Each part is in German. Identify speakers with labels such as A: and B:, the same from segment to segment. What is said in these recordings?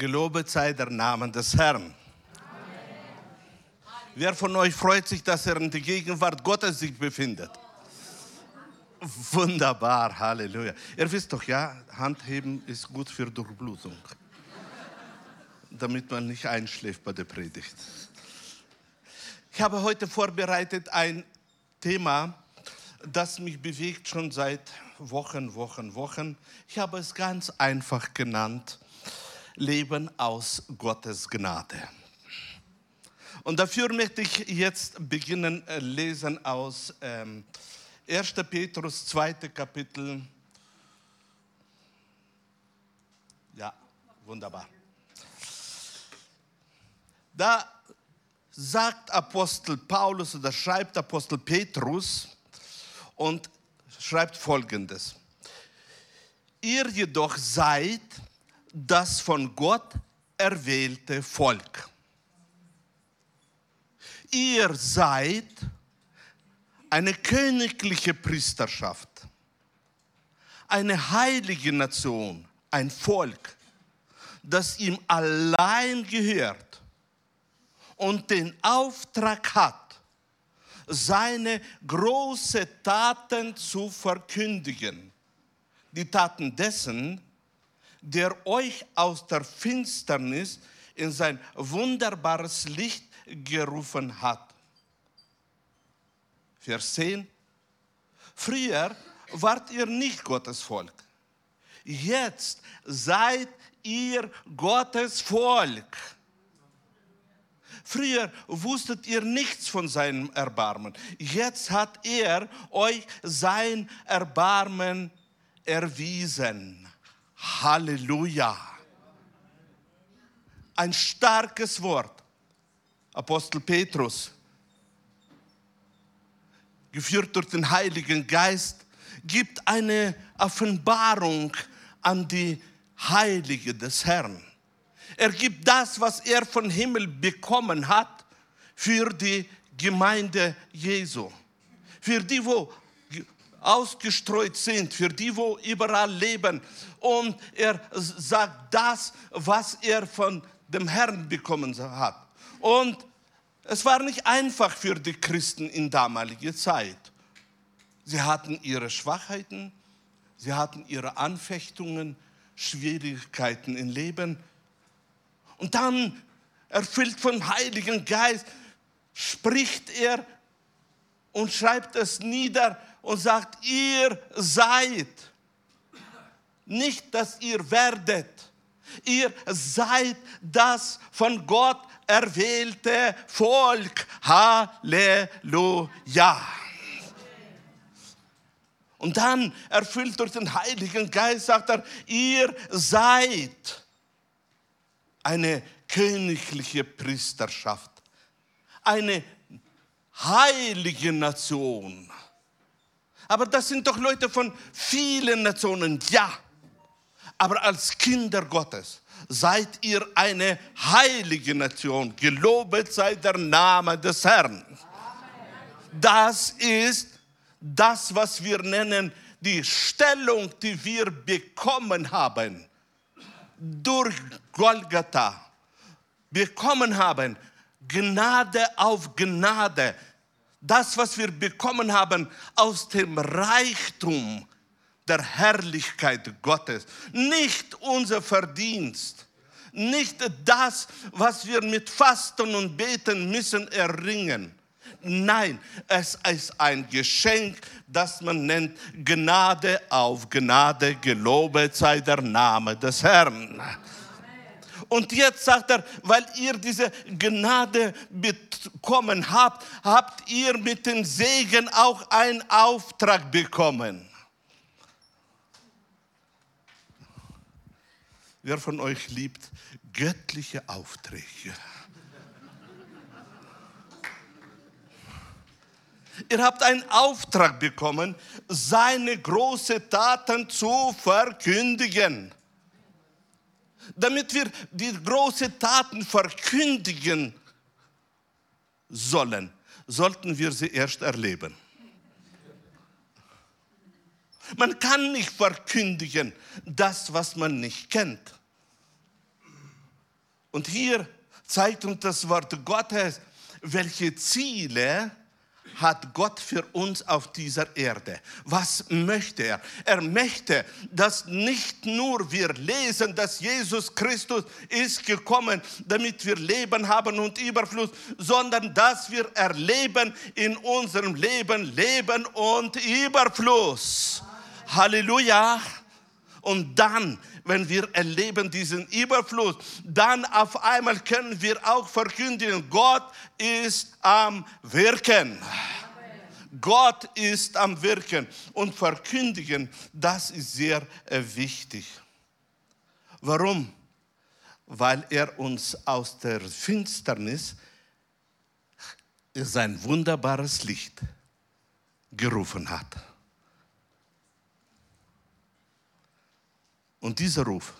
A: Gelobet sei der Name des Herrn. Wer von euch freut sich, dass er in der Gegenwart Gottes sich befindet? Wunderbar, Halleluja. Ihr wisst doch, ja, Handheben ist gut für Durchblutung, damit man nicht einschläft bei der Predigt. Ich habe heute vorbereitet ein Thema, das mich bewegt schon seit Wochen, Wochen, Wochen. Ich habe es ganz einfach genannt, Leben aus Gottes Gnade. Und dafür möchte ich jetzt beginnen äh, lesen aus ähm, 1. Petrus 2. Kapitel. Ja, wunderbar. Da sagt Apostel Paulus oder schreibt Apostel Petrus und schreibt folgendes. Ihr jedoch seid das von Gott erwählte Volk. Ihr seid eine königliche Priesterschaft, eine heilige Nation, ein Volk, das ihm allein gehört und den Auftrag hat, seine großen Taten zu verkündigen. Die Taten dessen, der euch aus der Finsternis in sein wunderbares Licht gerufen hat. Vers 10. Früher wart ihr nicht Gottes Volk. Jetzt seid ihr Gottes Volk. Früher wusstet ihr nichts von seinem Erbarmen. Jetzt hat er euch sein Erbarmen erwiesen. Halleluja. Ein starkes Wort. Apostel Petrus, geführt durch den Heiligen Geist, gibt eine Offenbarung an die Heilige des Herrn. Er gibt das, was er von Himmel bekommen hat, für die Gemeinde Jesu. Für die, wo ausgestreut sind, für die, wo überall leben. Und er sagt das, was er von dem Herrn bekommen hat. Und es war nicht einfach für die Christen in damaliger Zeit. Sie hatten ihre Schwachheiten, sie hatten ihre Anfechtungen, Schwierigkeiten im Leben. Und dann, erfüllt vom Heiligen Geist, spricht er und schreibt es nieder und sagt, ihr seid. Nicht, dass ihr werdet. Ihr seid das von Gott erwählte Volk. Halleluja. Und dann, erfüllt durch den Heiligen Geist, sagt er, ihr seid eine königliche Priesterschaft, eine heilige Nation. Aber das sind doch Leute von vielen Nationen, ja. Aber als Kinder Gottes seid ihr eine heilige Nation. Gelobet sei der Name des Herrn. Das ist das, was wir nennen, die Stellung, die wir bekommen haben durch Golgatha. Bekommen haben Gnade auf Gnade. Das, was wir bekommen haben aus dem Reichtum der Herrlichkeit Gottes. Nicht unser Verdienst, nicht das, was wir mit Fasten und Beten müssen erringen. Nein, es ist ein Geschenk, das man nennt Gnade auf Gnade, gelobet sei der Name des Herrn. Und jetzt sagt er, weil ihr diese Gnade bekommen habt, habt ihr mit dem Segen auch einen Auftrag bekommen. Wer von euch liebt göttliche Aufträge? Ihr habt einen Auftrag bekommen, seine großen Taten zu verkündigen. Damit wir die großen Taten verkündigen sollen, sollten wir sie erst erleben. Man kann nicht verkündigen das, was man nicht kennt. Und hier zeigt uns das Wort Gottes, welche Ziele hat Gott für uns auf dieser Erde? Was möchte er? Er möchte, dass nicht nur wir lesen, dass Jesus Christus ist gekommen, damit wir Leben haben und Überfluss, sondern dass wir erleben in unserem Leben Leben und Überfluss. Halleluja. Und dann, wenn wir erleben diesen Überfluss, dann auf einmal können wir auch verkündigen, Gott ist am Wirken. Gott ist am Wirken und verkündigen, das ist sehr äh, wichtig. Warum? Weil er uns aus der Finsternis sein wunderbares Licht gerufen hat. Und dieser Ruf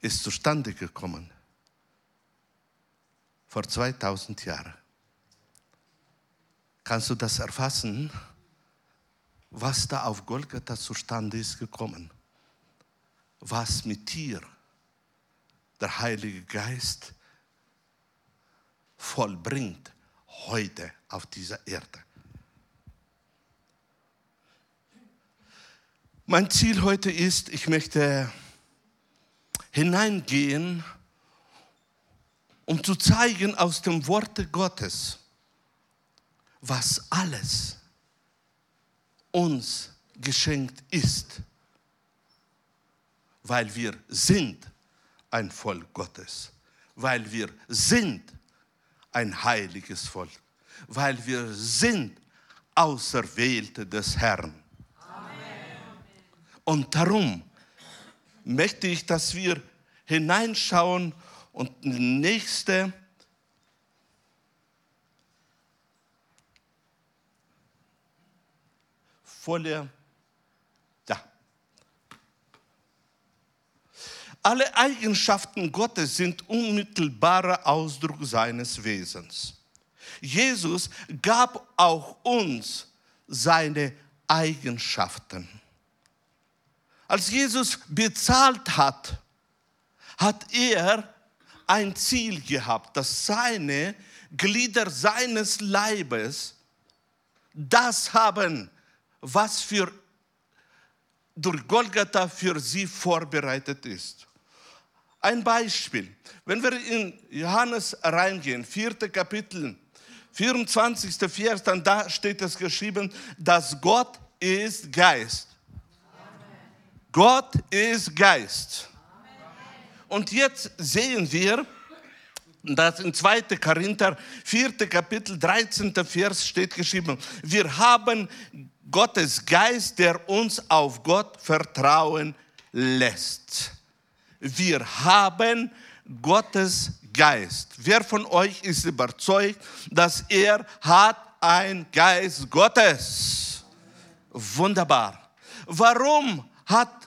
A: ist zustande gekommen vor 2000 Jahren. Kannst du das erfassen, was da auf Golgatha zustande ist gekommen? Was mit dir der Heilige Geist vollbringt heute auf dieser Erde. Mein Ziel heute ist, ich möchte hineingehen, um zu zeigen aus dem Worte Gottes, was alles uns geschenkt ist, weil wir sind ein Volk Gottes, weil wir sind ein heiliges Volk, weil wir sind Auserwählte des Herrn. Und darum möchte ich, dass wir hineinschauen und nächste Folie. Da. Alle Eigenschaften Gottes sind unmittelbarer Ausdruck seines Wesens. Jesus gab auch uns seine Eigenschaften. Als Jesus bezahlt hat, hat er ein Ziel gehabt, dass seine Glieder seines Leibes das haben, was für durch Golgatha für sie vorbereitet ist. Ein Beispiel, wenn wir in Johannes reingehen, vierte Kapitel, 24. Vers, dann da steht es geschrieben, dass Gott ist Geist. Gott ist Geist. Und jetzt sehen wir, dass in 2. Korinther 4. Kapitel 13. Vers steht geschrieben, wir haben Gottes Geist, der uns auf Gott vertrauen lässt. Wir haben Gottes Geist. Wer von euch ist überzeugt, dass er hat ein Geist Gottes? Wunderbar. Warum hat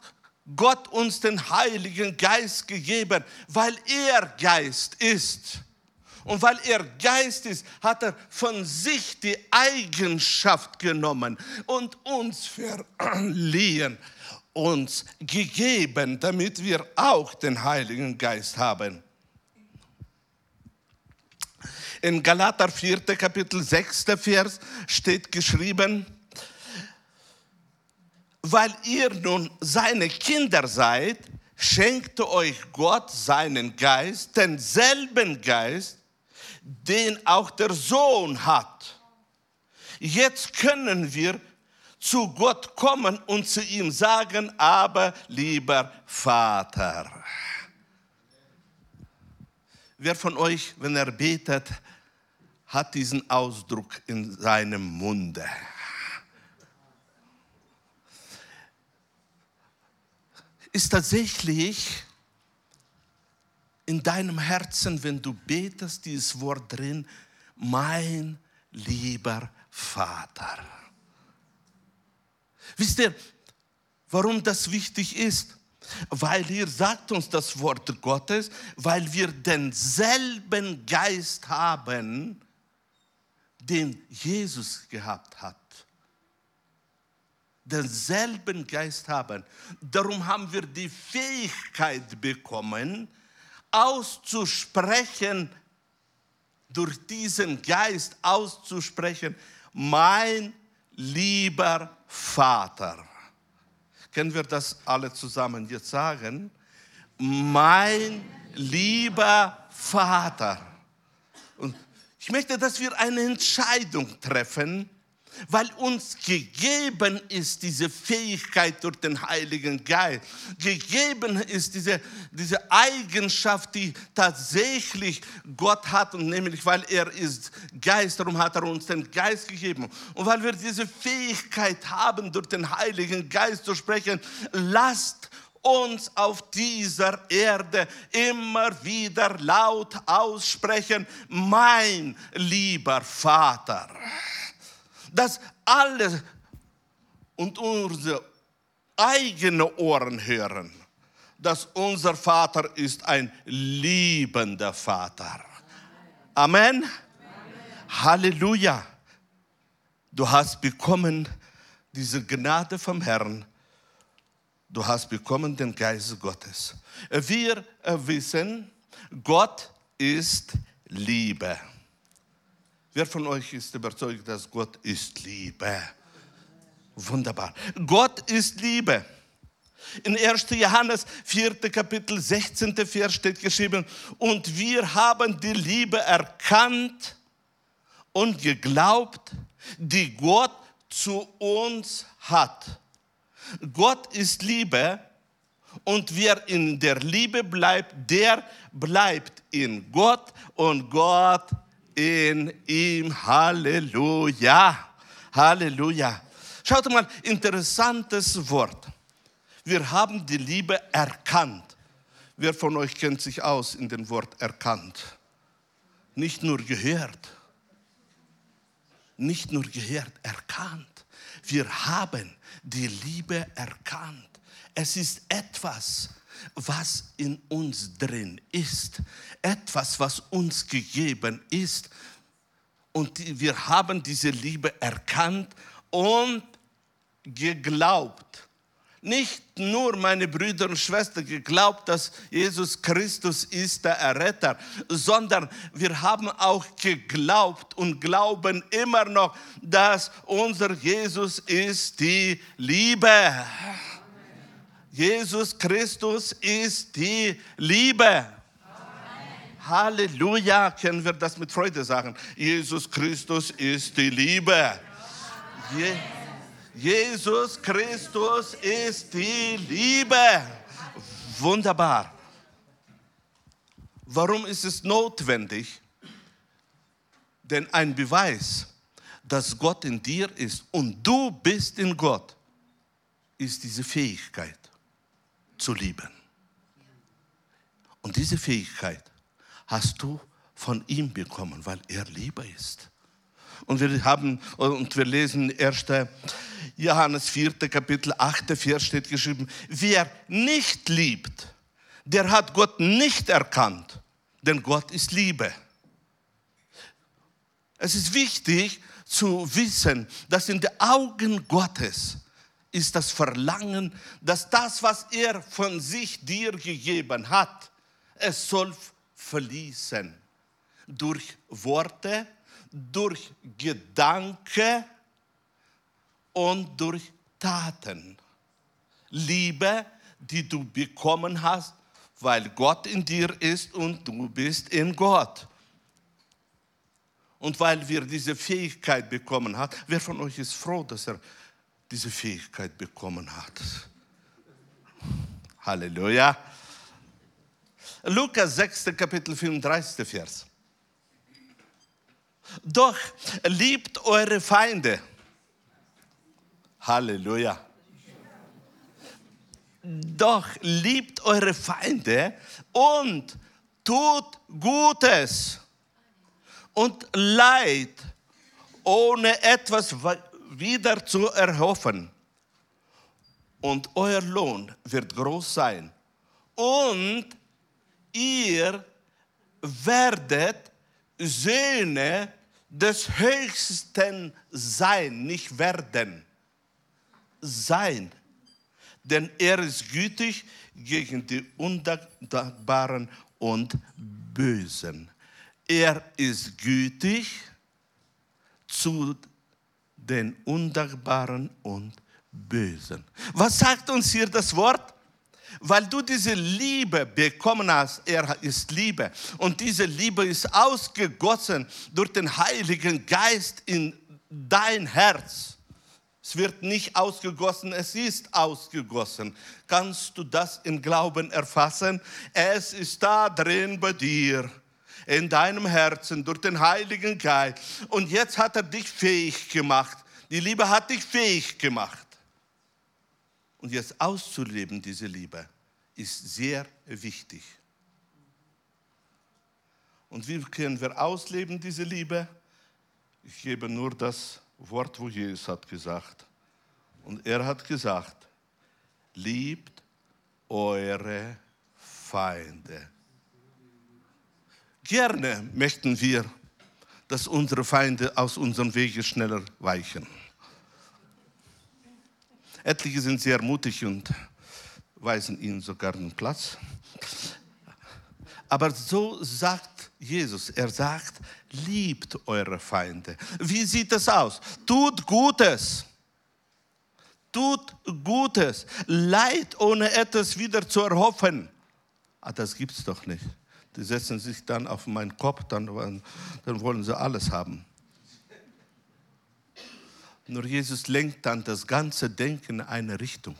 A: Gott uns den Heiligen Geist gegeben, weil er Geist ist. Und weil er Geist ist, hat er von sich die Eigenschaft genommen und uns verliehen, uns gegeben, damit wir auch den Heiligen Geist haben. In Galater 4. Kapitel 6. Vers steht geschrieben, weil ihr nun seine Kinder seid, schenkte euch Gott seinen Geist, denselben Geist, den auch der Sohn hat. Jetzt können wir zu Gott kommen und zu ihm sagen, aber lieber Vater. Wer von euch, wenn er betet, hat diesen Ausdruck in seinem Munde? Ist tatsächlich in deinem Herzen, wenn du betest, dieses Wort drin, mein lieber Vater. Wisst ihr, warum das wichtig ist? Weil hier sagt uns das Wort Gottes, weil wir denselben Geist haben, den Jesus gehabt hat denselben Geist haben. Darum haben wir die Fähigkeit bekommen, auszusprechen, durch diesen Geist auszusprechen, mein lieber Vater. Können wir das alle zusammen jetzt sagen? Mein lieber Vater. Und ich möchte, dass wir eine Entscheidung treffen, weil uns gegeben ist diese Fähigkeit durch den Heiligen Geist. Gegeben ist diese, diese Eigenschaft, die tatsächlich Gott hat, und nämlich weil er ist Geist, darum hat er uns den Geist gegeben. Und weil wir diese Fähigkeit haben, durch den Heiligen Geist zu sprechen, lasst uns auf dieser Erde immer wieder laut aussprechen, mein lieber Vater. Dass alle und unsere eigenen Ohren hören, dass unser Vater ist ein liebender Vater. Amen. Amen. Halleluja. Du hast bekommen diese Gnade vom Herrn du hast bekommen den Geist Gottes. Wir wissen, Gott ist Liebe. Wer von euch ist überzeugt, dass Gott ist Liebe? Wunderbar. Gott ist Liebe. In 1. Johannes 4. Kapitel 16. Vers steht geschrieben, und wir haben die Liebe erkannt und geglaubt, die Gott zu uns hat. Gott ist Liebe und wer in der Liebe bleibt, der bleibt in Gott und Gott in ihm. Halleluja. Halleluja. Schaut mal, interessantes Wort. Wir haben die Liebe erkannt. Wer von euch kennt sich aus in dem Wort erkannt? Nicht nur gehört. Nicht nur gehört, erkannt. Wir haben die Liebe erkannt. Es ist etwas, was in uns drin ist, etwas, was uns gegeben ist. Und wir haben diese Liebe erkannt und geglaubt nicht nur meine Brüder und Schwestern geglaubt, dass Jesus Christus ist der Erretter, sondern wir haben auch geglaubt und glauben immer noch, dass unser Jesus ist die Liebe. Jesus Christus ist die Liebe. Halleluja, können wir das mit Freude sagen. Jesus Christus ist die Liebe. Amen. Jesus Christus ist die Liebe. Wunderbar. Warum ist es notwendig? Denn ein Beweis, dass Gott in dir ist und du bist in Gott, ist diese Fähigkeit zu lieben. Und diese Fähigkeit hast du von ihm bekommen, weil er Liebe ist. Und wir haben und wir lesen 1. Johannes 4. Kapitel 8. Vers steht geschrieben, wer nicht liebt, der hat Gott nicht erkannt, denn Gott ist Liebe. Es ist wichtig zu wissen, dass in den Augen Gottes ist das Verlangen, dass das, was er von sich dir gegeben hat, es soll fließen durch Worte, durch Gedanken und durch Taten. Liebe, die du bekommen hast, weil Gott in dir ist und du bist in Gott. Und weil wir diese Fähigkeit bekommen haben, wer von euch ist froh, dass er diese Fähigkeit bekommen hat? Halleluja. Lukas 6. Kapitel 35. Vers. Doch liebt eure Feinde. Halleluja. Doch liebt eure Feinde und tut Gutes und Leid, ohne etwas wieder zu erhoffen. Und euer Lohn wird groß sein. Und ihr werdet Söhne des Höchsten sein, nicht werden, sein. Denn er ist gütig gegen die Undankbaren und Bösen. Er ist gütig zu den Undankbaren und Bösen. Was sagt uns hier das Wort? Weil du diese Liebe bekommen hast, er ist Liebe. Und diese Liebe ist ausgegossen durch den Heiligen Geist in dein Herz. Es wird nicht ausgegossen, es ist ausgegossen. Kannst du das im Glauben erfassen? Es ist da drin bei dir, in deinem Herzen, durch den Heiligen Geist. Und jetzt hat er dich fähig gemacht. Die Liebe hat dich fähig gemacht. Und jetzt auszuleben, diese Liebe, ist sehr wichtig. Und wie können wir ausleben, diese Liebe? Ich gebe nur das Wort, wo Jesus hat gesagt. Und er hat gesagt, liebt eure Feinde. Gerne möchten wir, dass unsere Feinde aus unserem Wege schneller weichen. Etliche sind sehr mutig und weisen ihnen sogar einen Platz. Aber so sagt Jesus, er sagt, liebt eure Feinde. Wie sieht das aus? Tut Gutes. Tut Gutes. Leid ohne etwas wieder zu erhoffen. Ah, das gibt es doch nicht. Die setzen sich dann auf meinen Kopf, dann, dann wollen sie alles haben. Nur Jesus lenkt dann das ganze Denken in eine Richtung.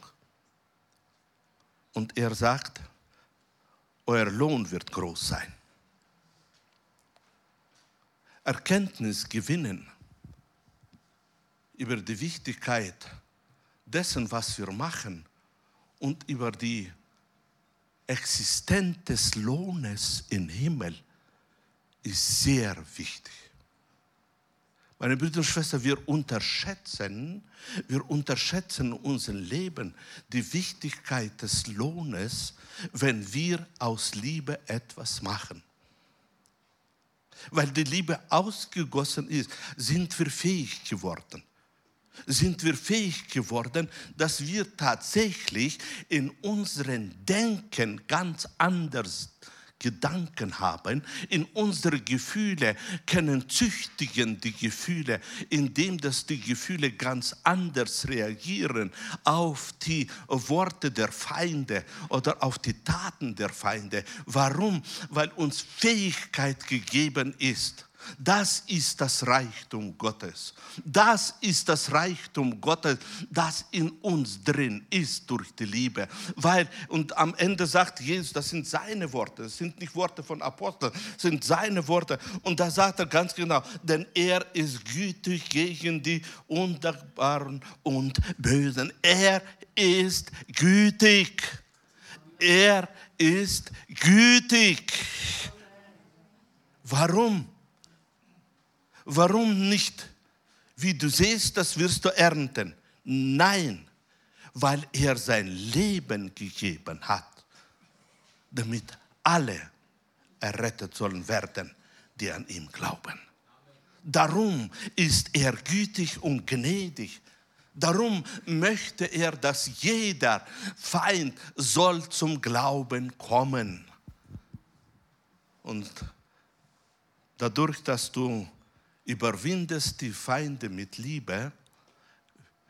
A: Und er sagt, euer Lohn wird groß sein. Erkenntnis gewinnen über die Wichtigkeit dessen, was wir machen und über die Existenz des Lohnes im Himmel ist sehr wichtig. Meine Brüder und Schwestern, wir unterschätzen, wir unterschätzen unser Leben, die Wichtigkeit des Lohnes, wenn wir aus Liebe etwas machen. Weil die Liebe ausgegossen ist, sind wir fähig geworden. Sind wir fähig geworden, dass wir tatsächlich in unserem Denken ganz anders Gedanken haben, in unsere Gefühle können züchtigen die Gefühle, indem dass die Gefühle ganz anders reagieren auf die Worte der Feinde oder auf die Taten der Feinde. Warum? Weil uns Fähigkeit gegeben ist, das ist das Reichtum Gottes. Das ist das Reichtum Gottes, das in uns drin ist durch die Liebe. Weil, und am Ende sagt Jesus, das sind seine Worte, das sind nicht Worte von Aposteln, das sind seine Worte. Und da sagt er ganz genau, denn er ist gütig gegen die Undankbaren und Bösen. Er ist gütig. Er ist gütig. Warum? Warum nicht? Wie du siehst, das wirst du ernten. Nein, weil er sein Leben gegeben hat, damit alle errettet sollen werden, die an ihm glauben. Darum ist er gütig und gnädig. Darum möchte er, dass jeder Feind soll zum Glauben kommen. Und dadurch, dass du überwindest die Feinde mit Liebe,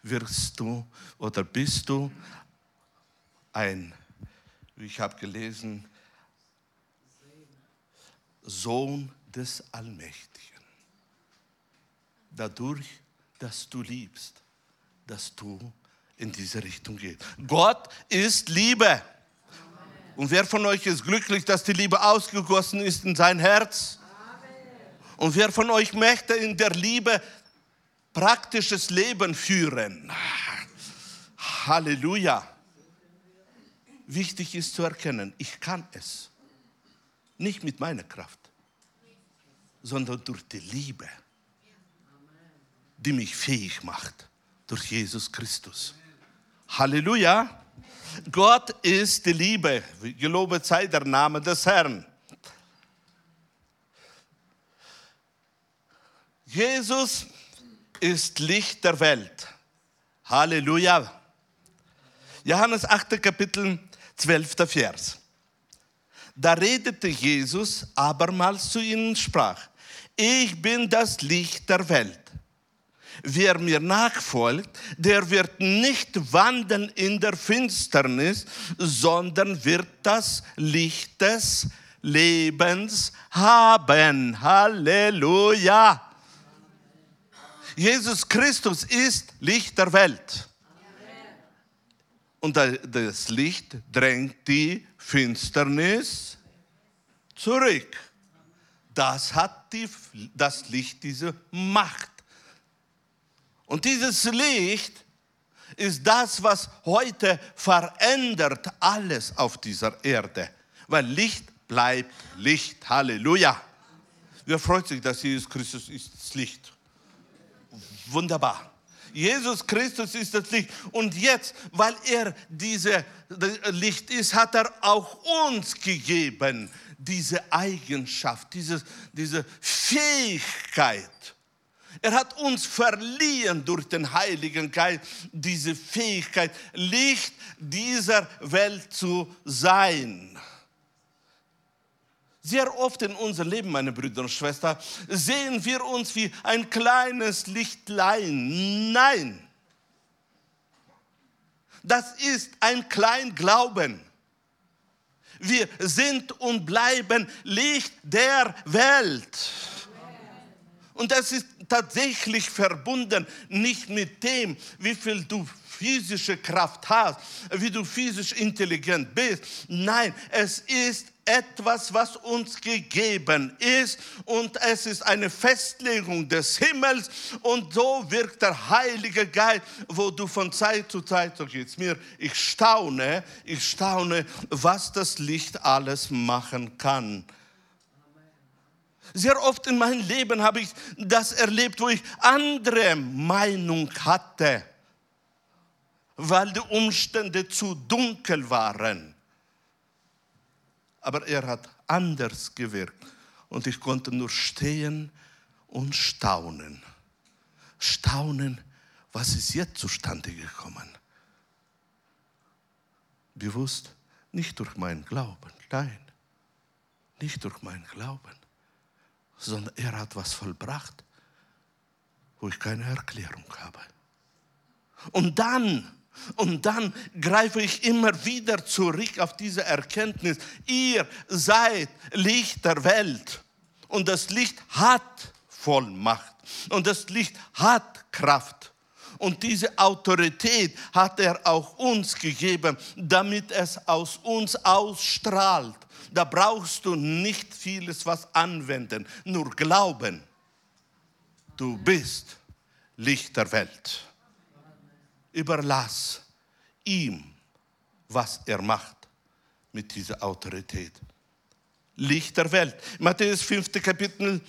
A: wirst du oder bist du ein, wie ich habe gelesen, Sohn des Allmächtigen. Dadurch, dass du liebst, dass du in diese Richtung gehst. Gott ist Liebe. Und wer von euch ist glücklich, dass die Liebe ausgegossen ist in sein Herz? Und wer von euch möchte in der Liebe praktisches Leben führen? Halleluja. Wichtig ist zu erkennen, ich kann es. Nicht mit meiner Kraft, sondern durch die Liebe, die mich fähig macht, durch Jesus Christus. Halleluja. Gott ist die Liebe. Gelobet sei der Name des Herrn. Jesus ist Licht der Welt. Halleluja. Johannes 8. Kapitel 12. Vers. Da redete Jesus abermals zu ihnen sprach, ich bin das Licht der Welt. Wer mir nachfolgt, der wird nicht wandeln in der Finsternis, sondern wird das Licht des Lebens haben. Halleluja. Jesus Christus ist Licht der Welt. Und das Licht drängt die Finsternis zurück. Das hat die, das Licht diese Macht. Und dieses Licht ist das, was heute verändert alles auf dieser Erde. Weil Licht bleibt Licht. Halleluja. Wer freut sich, dass Jesus Christus ist das Licht? Wunderbar. Jesus Christus ist das Licht. Und jetzt, weil er dieses Licht ist, hat er auch uns gegeben, diese Eigenschaft, diese, diese Fähigkeit. Er hat uns verliehen durch den Heiligen Geist diese Fähigkeit, Licht dieser Welt zu sein. Sehr oft in unserem Leben, meine Brüder und Schwestern, sehen wir uns wie ein kleines Lichtlein. Nein, das ist ein Kleinglauben. Wir sind und bleiben Licht der Welt. Und das ist tatsächlich verbunden nicht mit dem, wie viel du physische Kraft hast, wie du physisch intelligent bist. Nein, es ist etwas, was uns gegeben ist und es ist eine Festlegung des Himmels und so wirkt der Heilige Geist, wo du von Zeit zu Zeit, so geht es mir, ich staune, ich staune, was das Licht alles machen kann. Sehr oft in meinem Leben habe ich das erlebt, wo ich andere Meinung hatte, weil die Umstände zu dunkel waren. Aber er hat anders gewirkt und ich konnte nur stehen und staunen. Staunen, was ist jetzt zustande gekommen? Bewusst, nicht durch meinen Glauben, nein, nicht durch meinen Glauben sondern er hat was vollbracht, wo ich keine Erklärung habe. Und dann, und dann greife ich immer wieder zurück auf diese Erkenntnis. Ihr seid Licht der Welt und das Licht hat Vollmacht und das Licht hat Kraft. Und diese Autorität hat er auch uns gegeben, damit es aus uns ausstrahlt. Da brauchst du nicht vieles was anwenden, nur glauben. Du bist Licht der Welt. Überlass ihm, was er macht mit dieser Autorität. Licht der Welt. Matthäus 5. Kapitel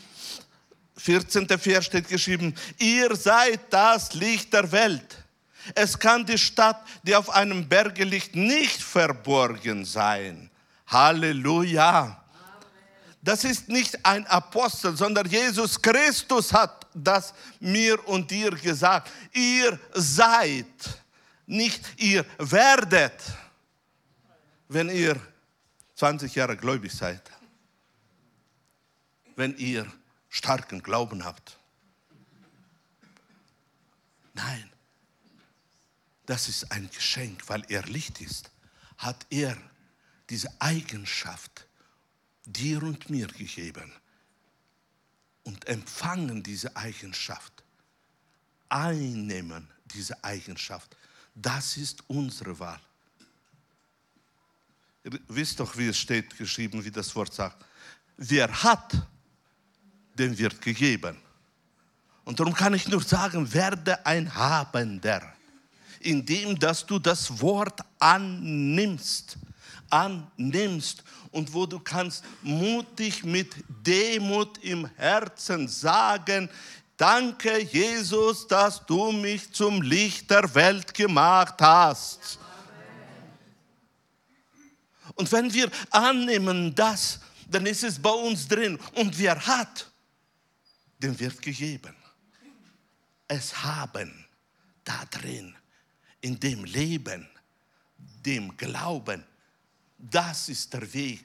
A: 14. Vers steht geschrieben, ihr seid das Licht der Welt. Es kann die Stadt, die auf einem Berge liegt, nicht verborgen sein. Halleluja. Das ist nicht ein Apostel, sondern Jesus Christus hat das mir und dir gesagt. Ihr seid, nicht ihr werdet, wenn ihr 20 Jahre gläubig seid. Wenn ihr starken Glauben habt. Nein, das ist ein Geschenk, weil er Licht ist, hat er diese Eigenschaft dir und mir gegeben und empfangen diese Eigenschaft, einnehmen diese Eigenschaft. Das ist unsere Wahl. Ihr wisst doch, wie es steht geschrieben, wie das Wort sagt. Wer hat, dem wird gegeben. Und darum kann ich nur sagen, werde ein Habender, indem dass du das Wort annimmst, annimmst und wo du kannst mutig mit Demut im Herzen sagen, danke Jesus, dass du mich zum Licht der Welt gemacht hast. Und wenn wir annehmen das, dann ist es bei uns drin. Und wer hat, dem wird gegeben. Es haben da drin, in dem Leben, dem Glauben, das ist der Weg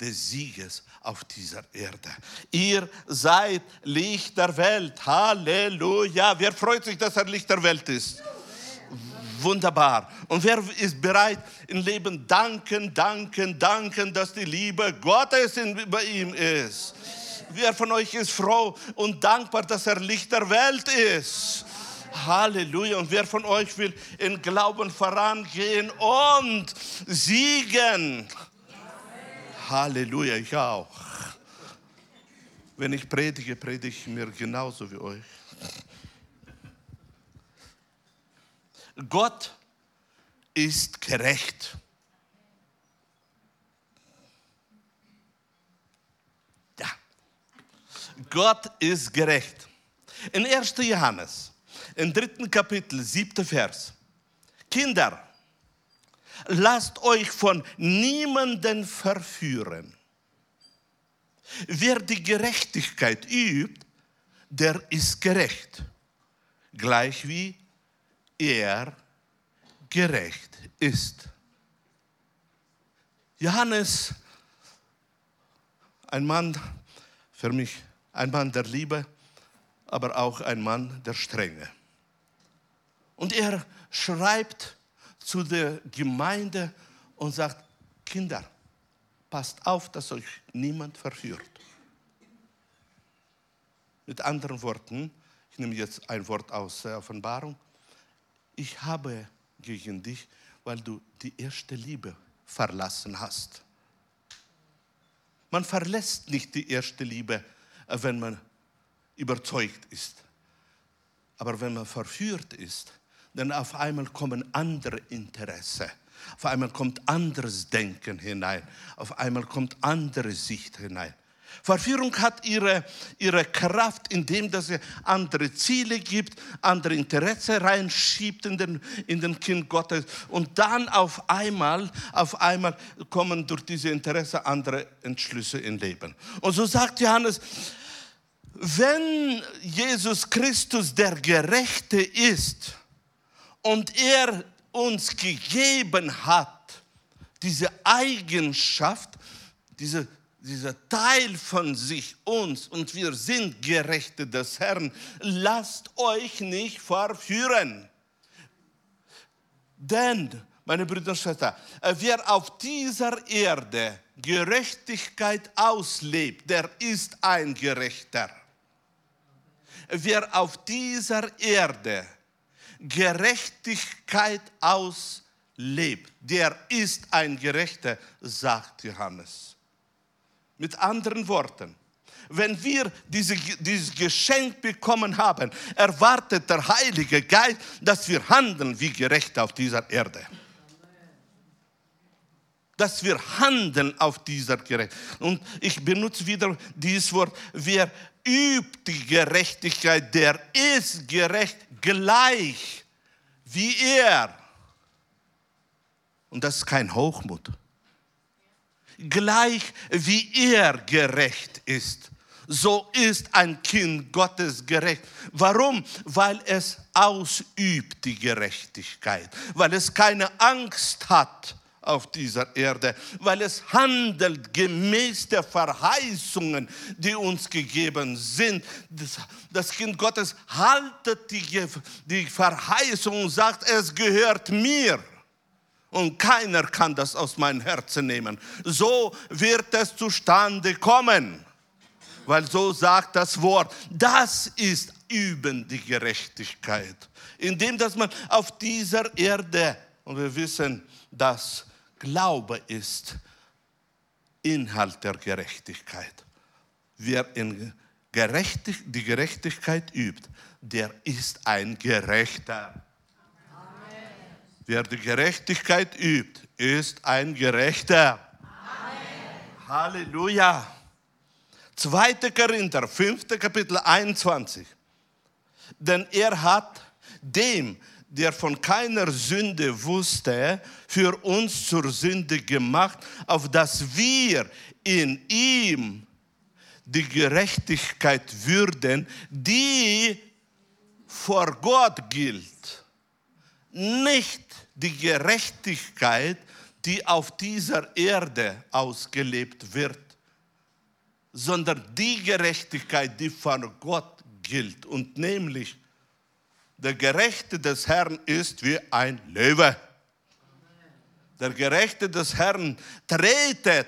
A: des Sieges auf dieser Erde. Ihr seid Licht der Welt. Halleluja. Wer freut sich, dass er Licht der Welt ist? Wunderbar. Und wer ist bereit, im Leben danken, danken, danken, dass die Liebe Gottes in, bei ihm ist? Wer von euch ist froh und dankbar, dass er Licht der Welt ist? Halleluja. Und wer von euch will in Glauben vorangehen und siegen? Halleluja, ich auch. Wenn ich predige, predige ich mir genauso wie euch. Gott ist gerecht. Ja, Gott ist gerecht. In 1. Johannes, im dritten Kapitel, siebter Vers. Kinder, lasst euch von niemanden verführen. Wer die Gerechtigkeit übt, der ist gerecht, gleich wie er gerecht ist. Johannes, ein Mann, für mich ein Mann der Liebe, aber auch ein Mann der Strenge. Und er schreibt zu der Gemeinde und sagt, Kinder, passt auf, dass euch niemand verführt. Mit anderen Worten, ich nehme jetzt ein Wort aus der Offenbarung, ich habe gegen dich, weil du die erste Liebe verlassen hast. Man verlässt nicht die erste Liebe, wenn man überzeugt ist. Aber wenn man verführt ist, dann auf einmal kommen andere Interesse. Auf einmal kommt anderes Denken hinein. Auf einmal kommt andere Sicht hinein. Verführung hat ihre, ihre Kraft, indem dass sie andere Ziele gibt, andere Interesse reinschiebt in den, in den Kind Gottes. Und dann auf einmal, auf einmal kommen durch diese Interesse andere Entschlüsse im Leben. Und so sagt Johannes, wenn Jesus Christus der Gerechte ist und er uns gegeben hat, diese Eigenschaft, diese, dieser Teil von sich uns und wir sind Gerechte des Herrn, lasst euch nicht verführen. Denn, meine Brüder und Schwestern, wer auf dieser Erde Gerechtigkeit auslebt, der ist ein Gerechter. Wer auf dieser Erde Gerechtigkeit auslebt, der ist ein Gerechter, sagt Johannes. Mit anderen Worten, wenn wir diese, dieses Geschenk bekommen haben, erwartet der Heilige Geist, dass wir handeln wie Gerechte auf dieser Erde. Dass wir handeln auf dieser Gerechtigkeit. Und ich benutze wieder dieses Wort, wer übt die Gerechtigkeit, der ist gerecht gleich wie er. Und das ist kein Hochmut. Gleich wie er gerecht ist, so ist ein Kind Gottes gerecht. Warum? Weil es ausübt die Gerechtigkeit, weil es keine Angst hat auf dieser Erde, weil es handelt gemäß der Verheißungen, die uns gegeben sind. Das, das Kind Gottes haltet die, die Verheißung und sagt, es gehört mir. Und keiner kann das aus meinem Herzen nehmen. So wird es zustande kommen. Weil so sagt das Wort. Das ist üben die Gerechtigkeit. Indem, dass man auf dieser Erde, und wir wissen, dass Glaube ist Inhalt der Gerechtigkeit. Wer in Gerechtig, die Gerechtigkeit übt, der ist ein Gerechter. Amen. Wer die Gerechtigkeit übt, ist ein Gerechter. Amen. Halleluja. 2. Korinther, 5. Kapitel 21. Denn er hat dem, der von keiner Sünde wusste, für uns zur Sünde gemacht, auf dass wir in ihm die Gerechtigkeit würden, die vor Gott gilt. Nicht die Gerechtigkeit, die auf dieser Erde ausgelebt wird, sondern die Gerechtigkeit, die von Gott gilt. Und nämlich, der Gerechte des Herrn ist wie ein Löwe. Der Gerechte des Herrn tretet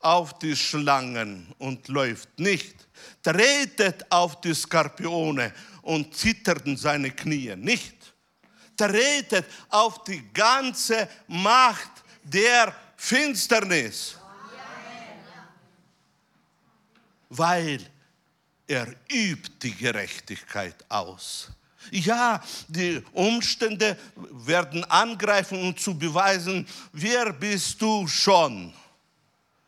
A: auf die Schlangen und läuft nicht. Tretet auf die Skorpione und zitterten seine Knie nicht. Tretet auf die ganze Macht der Finsternis. Weil er übt die Gerechtigkeit aus. Ja, die Umstände werden angreifen, um zu beweisen, wer bist du schon.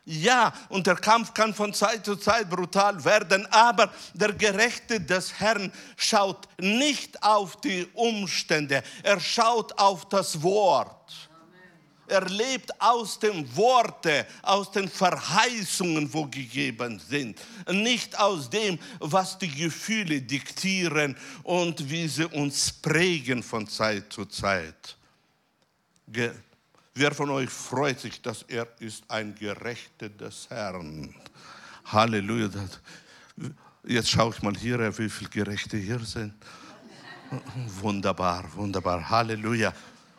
A: Ja, und der Kampf kann von Zeit zu Zeit brutal werden, aber der Gerechte des Herrn schaut nicht auf die Umstände, er schaut auf das Wort. Er lebt aus den Worten, aus den Verheißungen, wo gegeben sind. Nicht aus dem, was die Gefühle diktieren und wie sie uns prägen von Zeit zu Zeit. Wer von euch freut sich, dass er ist ein Gerechter des Herrn? Halleluja. Jetzt schaue ich mal hier, wie viele Gerechte hier sind. Wunderbar, wunderbar. Halleluja.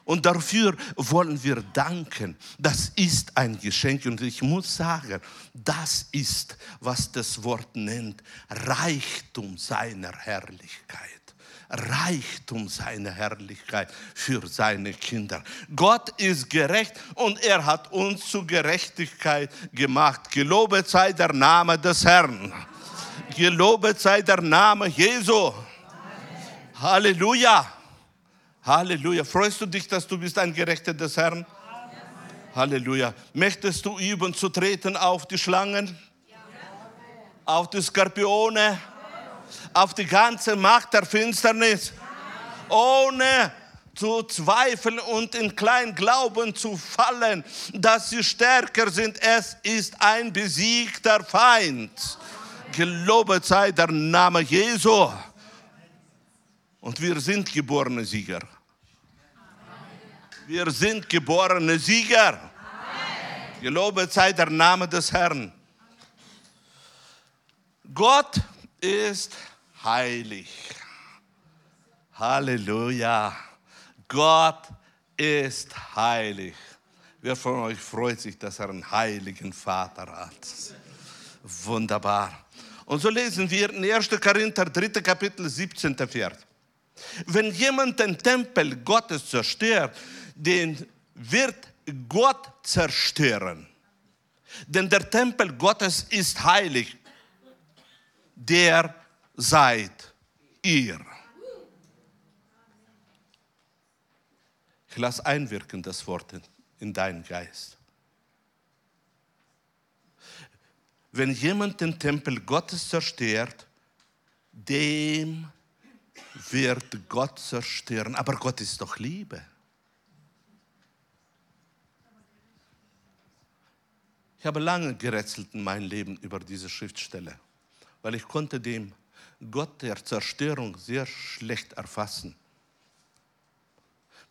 A: Und dafür wollen wir danken. Das ist ein Geschenk. Und ich muss sagen, das ist, was das Wort nennt, Reichtum seiner Herrlichkeit. Reichtum seiner Herrlichkeit für seine Kinder. Gott ist gerecht und er hat uns zu Gerechtigkeit gemacht. Gelobet sei der Name des Herrn. Gelobet sei der Name Jesu. Halleluja. Halleluja. Freust du dich, dass du bist ein Gerechter des Herrn? Halleluja. Möchtest du üben zu treten auf die Schlangen? Auf die Skorpione? Auf die ganze Macht der Finsternis? Ohne zu zweifeln und in Kleinglauben zu fallen, dass sie stärker sind. Es ist ein besiegter Feind. Gelobet sei der Name Jesu. Und wir sind geborene Sieger. Wir sind geborene Sieger. Amen. Gelobet sei der Name des Herrn. Gott ist heilig. Halleluja. Gott ist heilig. Wer von euch freut sich, dass er einen heiligen Vater hat? Wunderbar. Und so lesen wir in 1. Korinther 3. Kapitel 17. Vers. Wenn jemand den Tempel Gottes zerstört, den wird Gott zerstören. Denn der Tempel Gottes ist heilig. Der seid ihr. Ich lasse einwirken das Wort in, in deinen Geist. Wenn jemand den Tempel Gottes zerstört, dem wird Gott zerstören. Aber Gott ist doch Liebe. Habe lange gerätselt in meinem Leben über diese Schriftstelle, weil ich konnte dem Gott der Zerstörung sehr schlecht erfassen,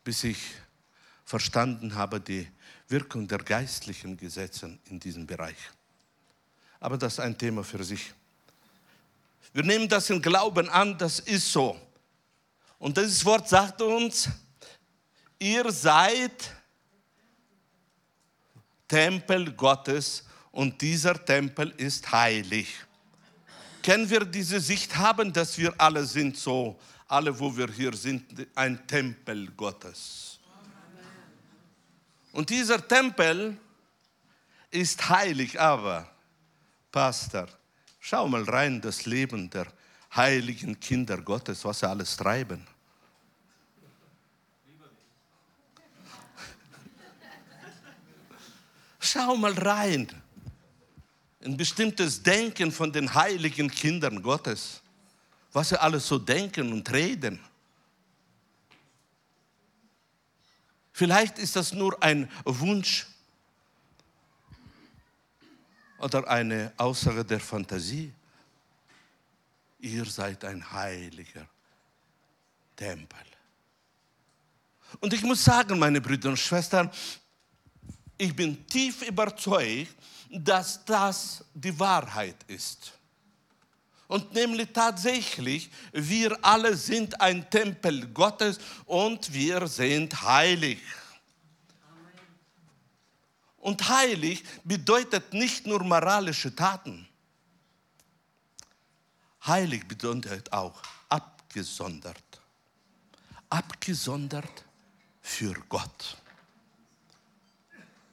A: bis ich verstanden habe die Wirkung der geistlichen Gesetze in diesem Bereich. Aber das ist ein Thema für sich. Wir nehmen das im Glauben an, das ist so. Und dieses Wort sagt uns, ihr seid Tempel Gottes und dieser Tempel ist heilig. Können wir diese Sicht haben, dass wir alle sind so, alle, wo wir hier sind, ein Tempel Gottes. Und dieser Tempel ist heilig, aber, Pastor, schau mal rein das Leben der heiligen Kinder Gottes, was sie alles treiben. Schau mal rein in bestimmtes Denken von den heiligen Kindern Gottes, was sie alles so denken und reden. Vielleicht ist das nur ein Wunsch oder eine Aussage der Fantasie ihr seid ein heiliger Tempel. Und ich muss sagen, meine Brüder und Schwestern, ich bin tief überzeugt, dass das die Wahrheit ist. Und nämlich tatsächlich, wir alle sind ein Tempel Gottes und wir sind heilig. Und heilig bedeutet nicht nur moralische Taten. Heilig bedeutet auch abgesondert. Abgesondert für Gott.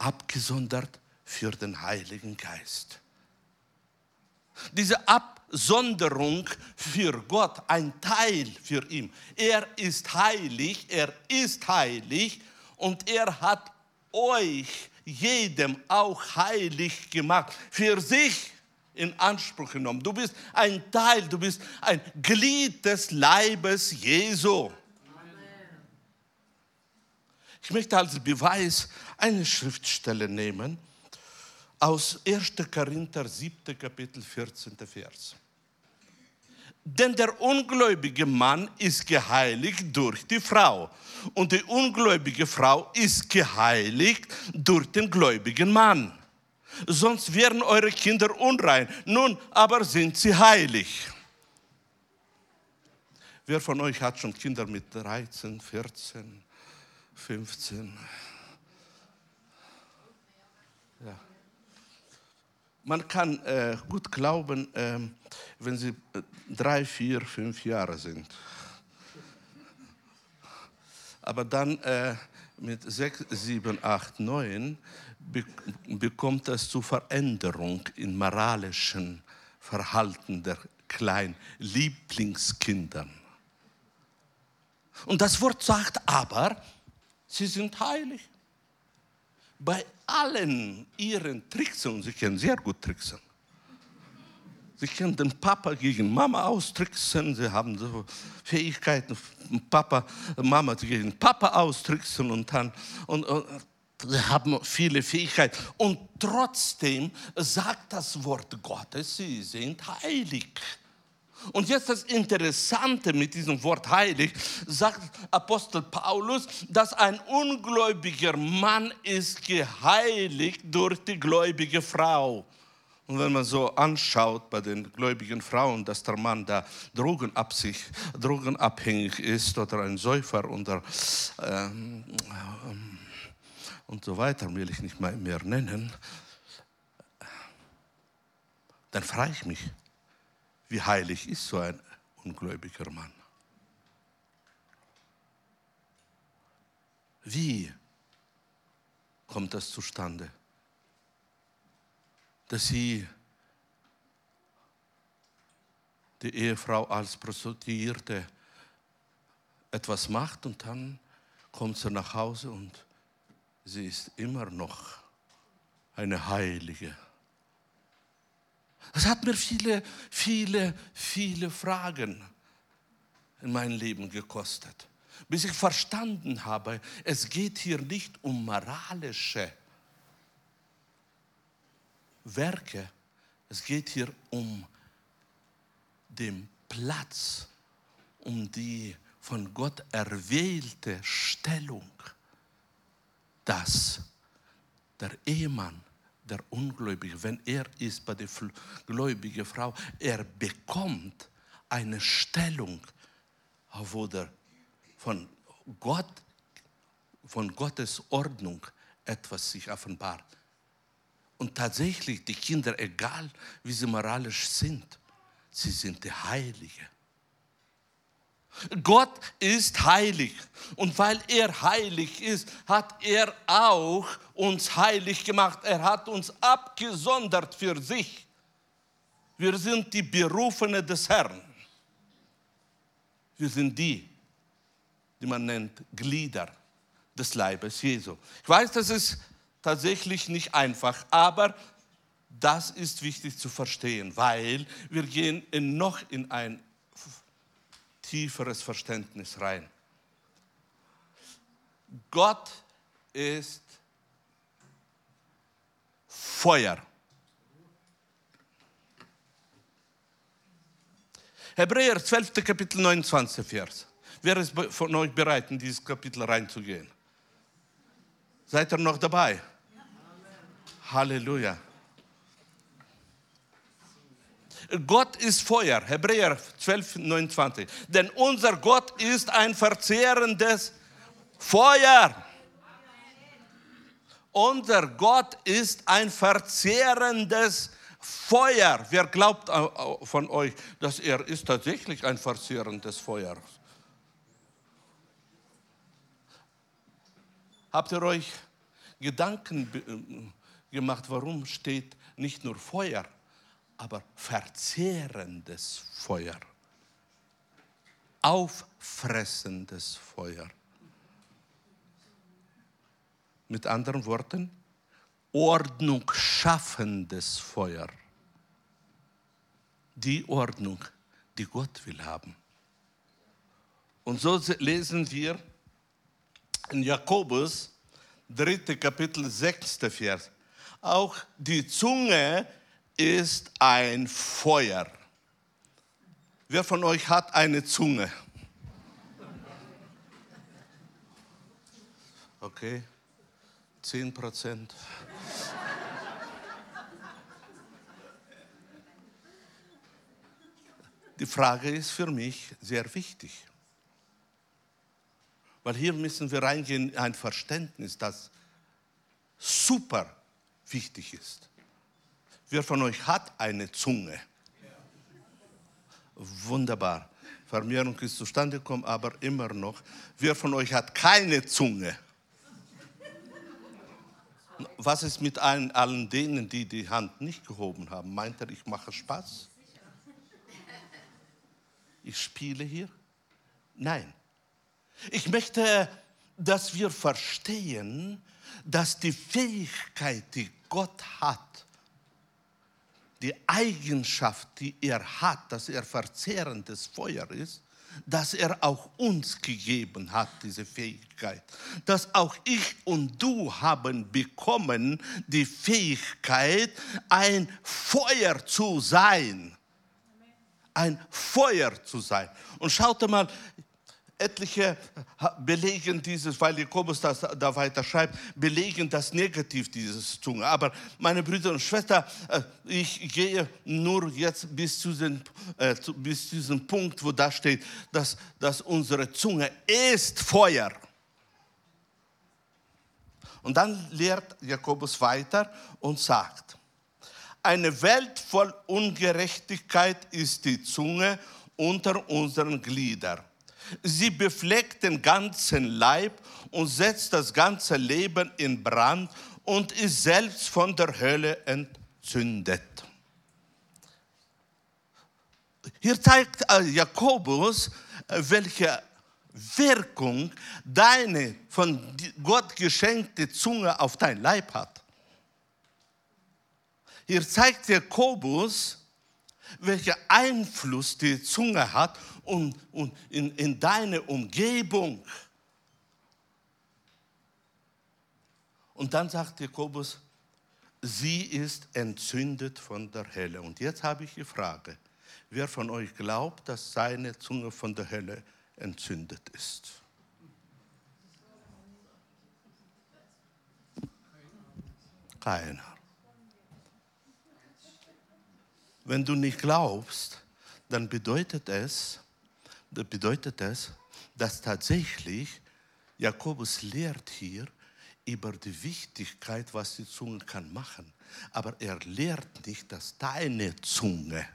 A: Abgesondert für den Heiligen Geist. Diese Absonderung für Gott, ein Teil für ihn. Er ist heilig, er ist heilig und er hat euch, jedem auch heilig gemacht, für sich in Anspruch genommen. Du bist ein Teil, du bist ein Glied des Leibes Jesu. Ich möchte als Beweis eine Schriftstelle nehmen aus 1. Korinther 7. Kapitel 14. Vers. Denn der ungläubige Mann ist geheiligt durch die Frau und die ungläubige Frau ist geheiligt durch den gläubigen Mann. Sonst wären eure Kinder unrein. Nun aber sind sie heilig. Wer von euch hat schon Kinder mit 13, 14, 15? Ja. Man kann äh, gut glauben, äh, wenn sie äh, drei, vier, fünf Jahre sind. Aber dann äh, mit sechs, sieben, acht, neun bekommt es zu Veränderung im moralischen Verhalten der kleinen Lieblingskindern. Und das Wort sagt aber, sie sind heilig. Bei allen ihren Tricksen, sie können sehr gut tricksen. Sie können den Papa gegen Mama austricksen, sie haben so Fähigkeiten, Papa, Mama gegen Papa austricksen und dann und, und sie haben viele Fähigkeiten. Und trotzdem sagt das Wort Gottes, sie sind heilig. Und jetzt das Interessante mit diesem Wort heilig, sagt Apostel Paulus, dass ein ungläubiger Mann ist geheiligt durch die gläubige Frau. Und wenn man so anschaut bei den gläubigen Frauen, dass der Mann da drogenabsicht, drogenabhängig ist oder ein Säufer oder, ähm, und so weiter, will ich nicht mehr nennen, dann frage ich mich, wie heilig ist so ein ungläubiger Mann? Wie kommt das zustande? Dass sie die Ehefrau als Prostituierte etwas macht und dann kommt sie nach Hause und sie ist immer noch eine Heilige. Das hat mir viele, viele, viele Fragen in meinem Leben gekostet, bis ich verstanden habe, es geht hier nicht um moralische Werke, es geht hier um den Platz, um die von Gott erwählte Stellung, dass der Ehemann der Ungläubige, wenn er ist bei der gläubigen Frau, er bekommt eine Stellung, wo der von Gott, von Gottes Ordnung etwas sich offenbart. Und tatsächlich, die Kinder, egal wie sie moralisch sind, sie sind die Heilige. Gott ist heilig. Und weil er heilig ist, hat er auch uns heilig gemacht. Er hat uns abgesondert für sich. Wir sind die Berufene des Herrn. Wir sind die, die man nennt Glieder des Leibes Jesu. Ich weiß, das ist tatsächlich nicht einfach, aber das ist wichtig zu verstehen, weil wir gehen in noch in ein tieferes Verständnis rein. Gott ist Feuer. Hebräer 12. Kapitel 29 Vers. Wer ist von euch bereit, in dieses Kapitel reinzugehen? Seid ihr noch dabei? Halleluja. Gott ist Feuer, Hebräer 12, 29. Denn unser Gott ist ein verzehrendes Feuer. Unser Gott ist ein verzehrendes Feuer. Wer glaubt von euch, dass er ist tatsächlich ein verzehrendes Feuer? Habt ihr euch Gedanken gemacht, warum steht nicht nur Feuer, aber verzehrendes Feuer, auffressendes Feuer. Mit anderen Worten, Ordnung schaffendes Feuer. Die Ordnung, die Gott will haben. Und so lesen wir in Jakobus, dritte Kapitel, sechste Vers. Auch die Zunge ist ein Feuer. Wer von euch hat eine Zunge? Okay, 10 Prozent. Die Frage ist für mich sehr wichtig. Weil hier müssen wir reingehen in ein Verständnis, das super wichtig ist. Wer von euch hat eine Zunge? Wunderbar. Vermehrung ist zustande gekommen, aber immer noch. Wer von euch hat keine Zunge? Was ist mit allen, allen denen, die die Hand nicht gehoben haben? Meint er, ich mache Spaß? Ich spiele hier? Nein. Ich möchte, dass wir verstehen, dass die Fähigkeit, die Gott hat, die Eigenschaft, die er hat, dass er verzehrendes Feuer ist, dass er auch uns gegeben hat, diese Fähigkeit. Dass auch ich und du haben bekommen die Fähigkeit, ein Feuer zu sein. Ein Feuer zu sein. Und schaut mal, etliche belegen dieses, weil Jakobus das da weiter schreibt, belegen das negativ, dieses Zunge. Aber meine Brüder und Schwestern, äh, ich gehe nur jetzt bis zu, den, äh, bis zu diesem Punkt, wo da steht, dass, dass unsere Zunge ist Feuer. Und dann lehrt Jakobus weiter und sagt, eine Welt voll Ungerechtigkeit ist die Zunge unter unseren Gliedern Sie befleckt den ganzen Leib und setzt das ganze Leben in Brand und ist selbst von der Hölle entzündet. Hier zeigt äh, Jakobus, äh, welche Wirkung deine von Gott geschenkte Zunge auf dein Leib hat. Hier zeigt Jakobus, welcher Einfluss die Zunge hat und, und in, in deine Umgebung. Und dann sagt Jakobus, sie ist entzündet von der Hölle. Und jetzt habe ich die Frage, wer von euch glaubt, dass seine Zunge von der Hölle entzündet ist? Keiner. Wenn du nicht glaubst, dann bedeutet es, bedeutet es, dass tatsächlich Jakobus lehrt hier über die Wichtigkeit, was die Zunge kann machen. Aber er lehrt nicht, dass deine Zunge,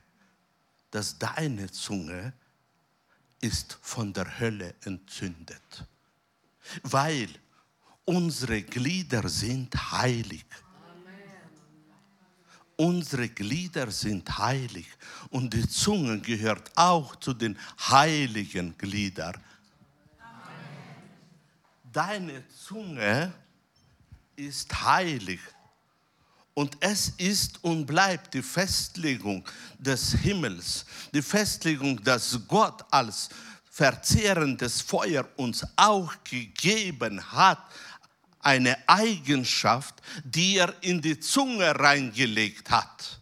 A: dass deine Zunge ist von der Hölle entzündet. Weil unsere Glieder sind heilig. Unsere Glieder sind heilig und die Zunge gehört auch zu den heiligen Gliedern. Deine Zunge ist heilig und es ist und bleibt die Festlegung des Himmels, die Festlegung, dass Gott als verzehrendes Feuer uns auch gegeben hat, eine Eigenschaft, die er in die Zunge reingelegt hat.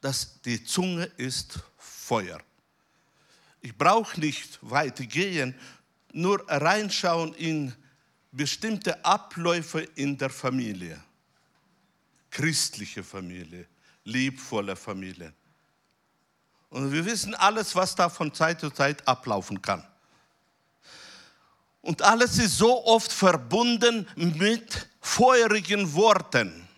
A: Das, die Zunge ist Feuer. Ich brauche nicht weit gehen, nur reinschauen in bestimmte Abläufe in der Familie. christliche Familie, liebvolle Familie. Und wir wissen alles, was da von Zeit zu Zeit ablaufen kann. Und alles ist so oft verbunden mit feurigen Worten,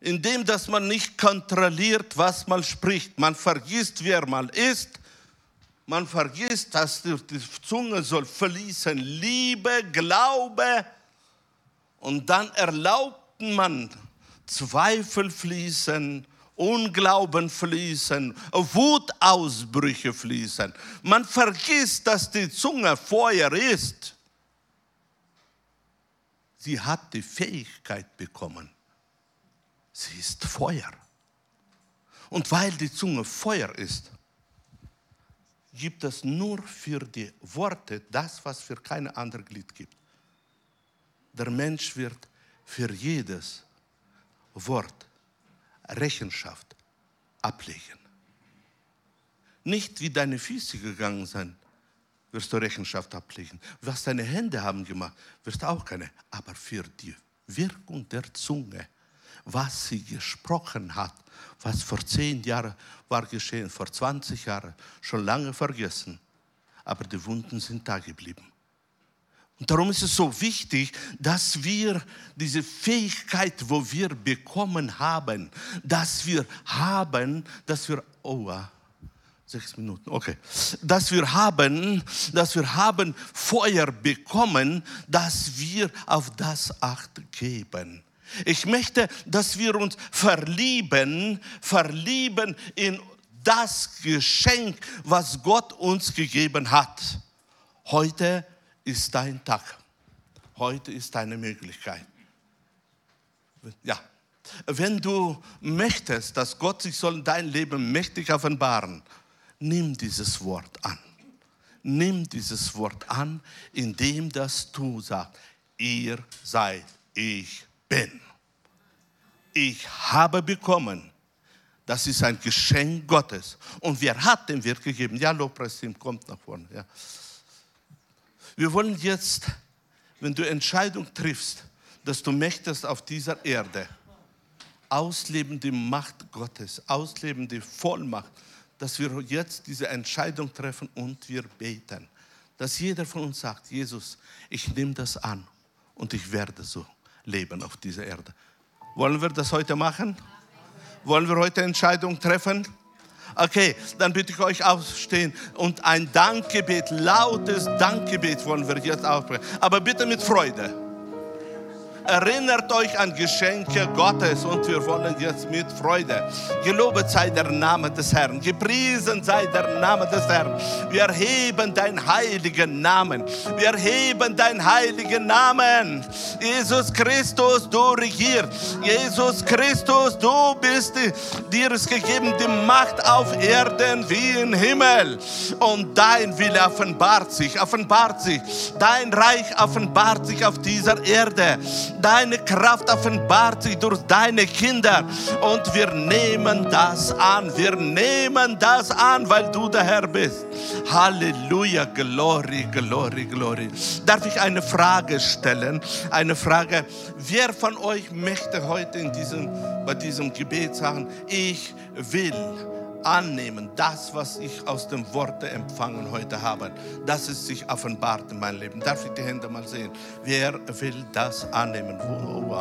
A: indem dass man nicht kontrolliert, was man spricht. Man vergisst, wer man ist. Man vergisst, dass die Zunge soll fließen Liebe, Glaube. Und dann erlaubt man Zweifel fließen Unglauben fließen, Wutausbrüche fließen. Man vergisst, dass die Zunge Feuer ist. Sie hat die Fähigkeit bekommen. Sie ist Feuer. Und weil die Zunge Feuer ist, gibt es nur für die Worte das, was für keine andere Glied gibt. Der Mensch wird für jedes Wort Rechenschaft ablegen. Nicht wie deine Füße gegangen sind, wirst du Rechenschaft ablegen. Was deine Hände haben gemacht, wirst du auch keine. Aber für die Wirkung der Zunge, was sie gesprochen hat, was vor zehn Jahren war geschehen, vor 20 Jahren, schon lange vergessen. Aber die Wunden sind da geblieben. Und darum ist es so wichtig, dass wir diese Fähigkeit, wo wir bekommen haben, dass wir haben, dass wir, oh, sechs Minuten, okay, dass wir haben, dass wir haben Feuer bekommen, dass wir auf das Acht geben. Ich möchte, dass wir uns verlieben, verlieben in das Geschenk, was Gott uns gegeben hat. Heute ist dein Tag. Heute ist deine Möglichkeit. Ja, wenn du möchtest, dass Gott sich soll dein Leben mächtig offenbaren, nimm dieses Wort an. Nimm dieses Wort an, indem das du sagst, ihr seid, ich bin. Ich habe bekommen. Das ist ein Geschenk Gottes. Und wer hat dem Wert gegeben? Ja, Lobpreisteam kommt nach vorne. Ja. Wir wollen jetzt, wenn du Entscheidung triffst, dass du möchtest auf dieser Erde ausleben die Macht Gottes, ausleben die Vollmacht, dass wir jetzt diese Entscheidung treffen und wir beten. Dass jeder von uns sagt, Jesus, ich nehme das an und ich werde so leben auf dieser Erde. Wollen wir das heute machen? Wollen wir heute Entscheidung treffen? Okay, dann bitte ich euch aufstehen und ein Dankgebet, lautes Dankgebet wollen wir jetzt aufbringen. Aber bitte mit Freude. Erinnert euch an Geschenke Gottes und wir wollen jetzt mit Freude. Gelobet sei der Name des Herrn. Gepriesen sei der Name des Herrn. Wir erheben deinen heiligen Namen. Wir erheben deinen heiligen Namen. Jesus Christus, du regierst. Jesus Christus, du bist, dir ist gegeben die Macht auf Erden wie im Himmel. Und dein Wille offenbart sich, offenbart sich. Dein Reich offenbart sich auf dieser Erde. Deine Kraft offenbart sich durch deine Kinder. Und wir nehmen das an. Wir nehmen das an, weil du der Herr bist. Halleluja, Glory, Glory, Glory. Darf ich eine Frage stellen? Eine Frage. Wer von euch möchte heute in diesem, bei diesem Gebet sagen, ich will annehmen, das, was ich aus dem Worte empfangen heute habe, dass es sich offenbart in meinem Leben. Darf ich die Hände mal sehen? Wer will das annehmen? Oh,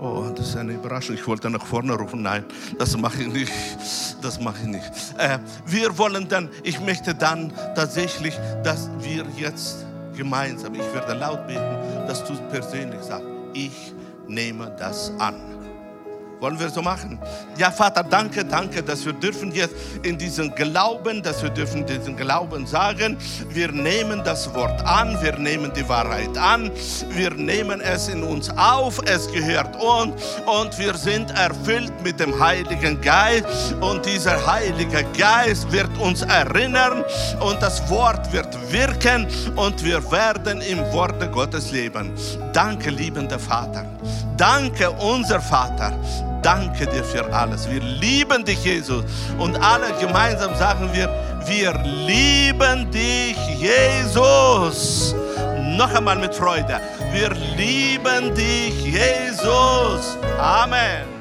A: oh, das ist eine Überraschung. Ich wollte nach vorne rufen. Nein, das mache ich nicht. Das mache ich nicht. Äh, wir wollen dann, ich möchte dann tatsächlich, dass wir jetzt gemeinsam, ich werde laut beten, dass du persönlich sagst, ich nehme das an. Wollen wir so machen? Ja, Vater, danke, danke, dass wir dürfen jetzt in diesen Glauben, dass wir dürfen diesen Glauben sagen, wir nehmen das Wort an, wir nehmen die Wahrheit an, wir nehmen es in uns auf, es gehört uns und wir sind erfüllt mit dem Heiligen Geist und dieser Heilige Geist wird uns erinnern und das Wort wird wirken und wir werden im Worte Gottes leben. Danke, liebender Vater. Danke, unser Vater danke dir für alles. Wir lieben dich, Jesus. Und alle gemeinsam sagen wir, wir lieben dich, Jesus. Noch einmal mit Freude. Wir lieben dich, Jesus. Amen.